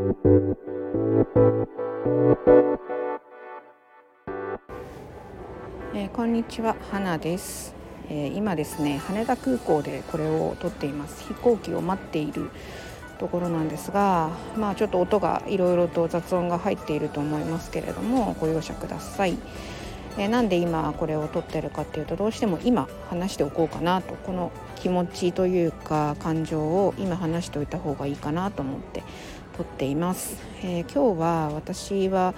えー、こんにちは。花です、えー、今ですね羽田空港でこれを撮っています。飛行機を待っているところなんですがまあちょっと音がいろいろと雑音が入っていると思いますけれどもご容赦ください、えー、なんで今これを撮ってるかっていうとどうしても今話しておこうかなと。この気持ちというか感情を今話しておいた方がいいかなと思って撮っています、え今日は私は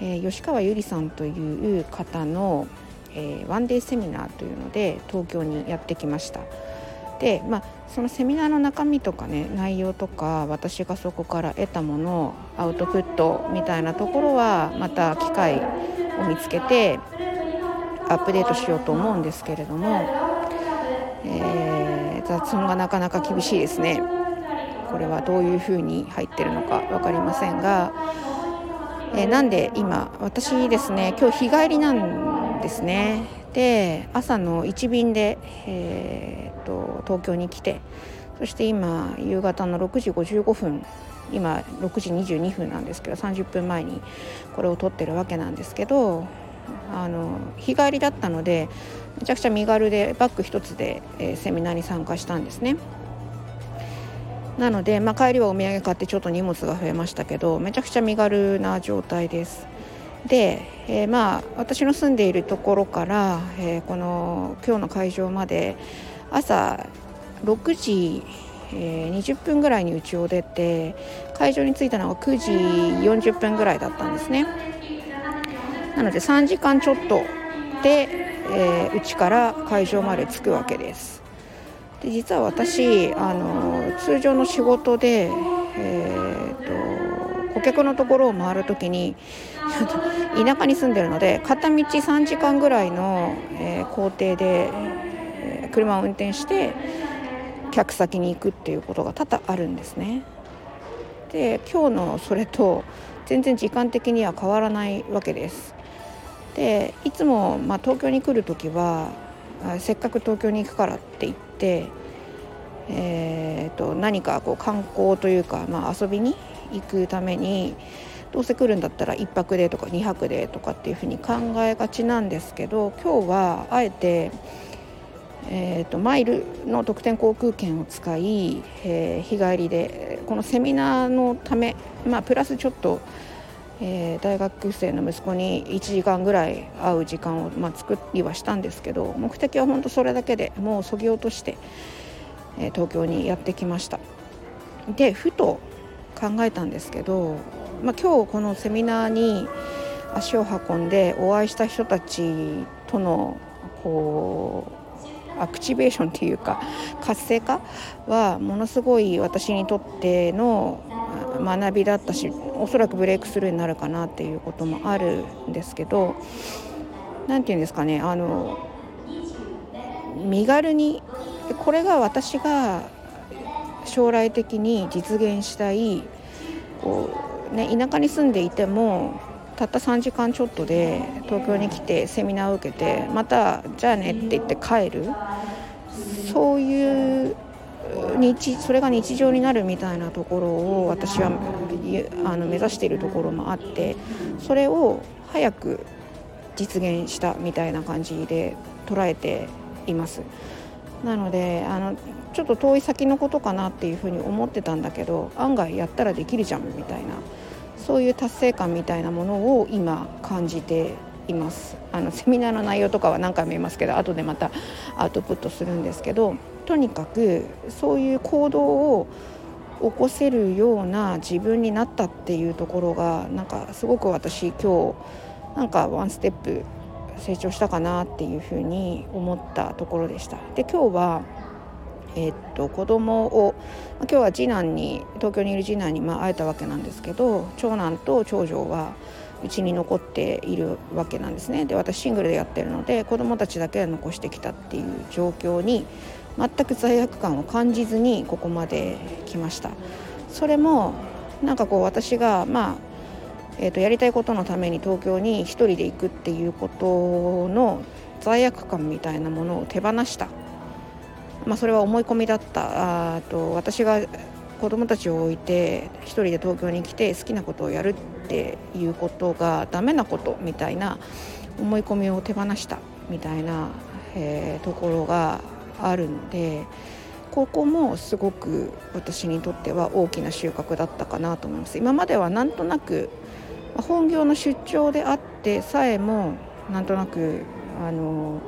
えー、吉川ゆりさんという方の、えー、ワンデーセミナーというので東京にやってきました。でまあ、そのセミナーの中身とかね内容とか私がそこから得たものアウトプットみたいなところはまた機会を見つけてアップデートしようと思うんですけれども、えー、雑音がなかなか厳しいですねこれはどういうふうに入ってるのか分かりませんがえー、なんで今私ですね今日日帰りなんですねで朝の1便で、えーと、東京に来てそして今夕方の6時55分今6時22分なんですけど30分前にこれを撮ってるわけなんですけどあの日帰りだったのでめちゃくちゃ身軽でバッグ一つで、えー、セミナーに参加したんですね。なので、まあ、帰りはお土産買ってちょっと荷物が増えましたけどめちゃくちゃ身軽な状態です。で、えー、まあ私の住んでいるところから、えー、この今日の会場まで朝6時、えー、20分ぐらいに家を出て会場に着いたのが9時40分ぐらいだったんですね。なので3時間ちょっとで、えー、家から会場まで着くわけです。で実は私あの通常の仕事で、えーと、顧客のところを回る時に 田舎に住んでるので片道3時間ぐらいの、えー、工程で、えー、車を運転して客先に行くっていうことが多々あるんですね。で今日のそれと全然時間的には変わらないわけです。でいつも、まあ、東京に来る時はせっかく東京に行くからって言って、えーと、何かこう観光というか、まあ、遊びに行くためにどうせ来るんだったら1泊でとか2泊でとかっていうふうに考えがちなんですけど今日はあえて、えーと、マイルの特典航空券を使い、えー、日帰りでこのセミナーのため、まあ、プラスちょっとえー、大学生の息子に1時間ぐらい会う時間を、まあ、作りはしたんですけど目的は本当それだけでもうそぎ落として、えー、東京にやってきました。でふと考えたんですけど、まあ、今日このセミナーに足を運んでお会いした人たちとのこうアクチベーションっていうか活性化はものすごい私にとっての学びだったしおそらくブレイクスルーになるかなっていうこともあるんですけど何て言うんですかねあの身軽にこれが私が将来的に実現したいこう、ね、田舎に住んでいてもたった3時間ちょっとで東京に来てセミナーを受けてまたじゃあねって言って帰る。そういう日それが日常になるみたいなところを私はあの目指しているところもあってそれを早く実現したみたいな感じで捉えています。なのであのちょっと遠い先のことかなっていうふうに思ってたんだけど案外やったらできるじゃんみたいなそういう達成感みたいなものを今感じていますあのセミナーの内容とかは何回も言いますけど後でまたアウトプットするんですけどとにかくそういう行動を起こせるような自分になったっていうところがなんかすごく私今日なんかワンステップ成長したかなっていうふうに思ったところでした。で今日はえー、っと子供を今日は次男に東京にいる次男にまあ会えたわけなんですけど長男と長女はうちに残っているわけなんですねで私シングルでやってるので子供たちだけは残してきたっていう状況に全く罪悪感を感じずにここまで来ました。それもなんかこう私がまあえー、とやりたいことのために東京に1人で行くっていうことの罪悪感みたいなものを手放した、まあ、それは思い込みだった。あと私が子供たちを置いて一人で東京に来て好きなことをやるっていうことがダメなことみたいな思い込みを手放したみたいな、えー、ところがあるのでここもすごく私にとっては大きな収穫だったかなと思います。今まではなんとなく本業の出張であってさえもなんとなくあの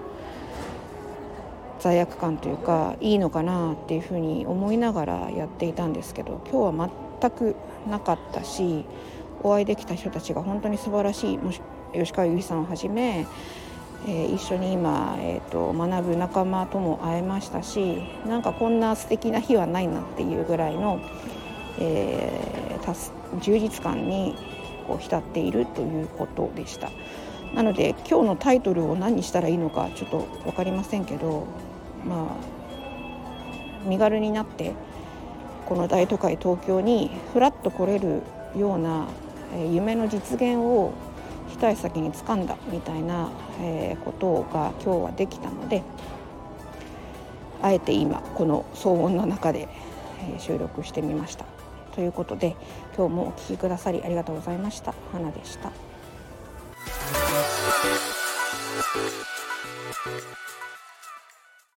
罪悪感というかいいのかなっていうふうに思いながらやっていたんですけど今日は全くなかったしお会いできた人たちが本当に素晴らしいもし吉川由依さんをはじめ、えー、一緒に今、えーと、学ぶ仲間とも会えましたしなんかこんな素敵な日はないなっていうぐらいの、えー、充実感にこう浸っているということでした。なので今日のタイトルを何にしたらいいのかちょっと分かりませんけどまあ身軽になってこの大都会東京にふらっと来れるような夢の実現を一足先に掴んだみたいなえことが今日はできたのであえて今この騒音の中でえ収録してみました。ということで今日もお聴きくださりありがとうございました。花でした。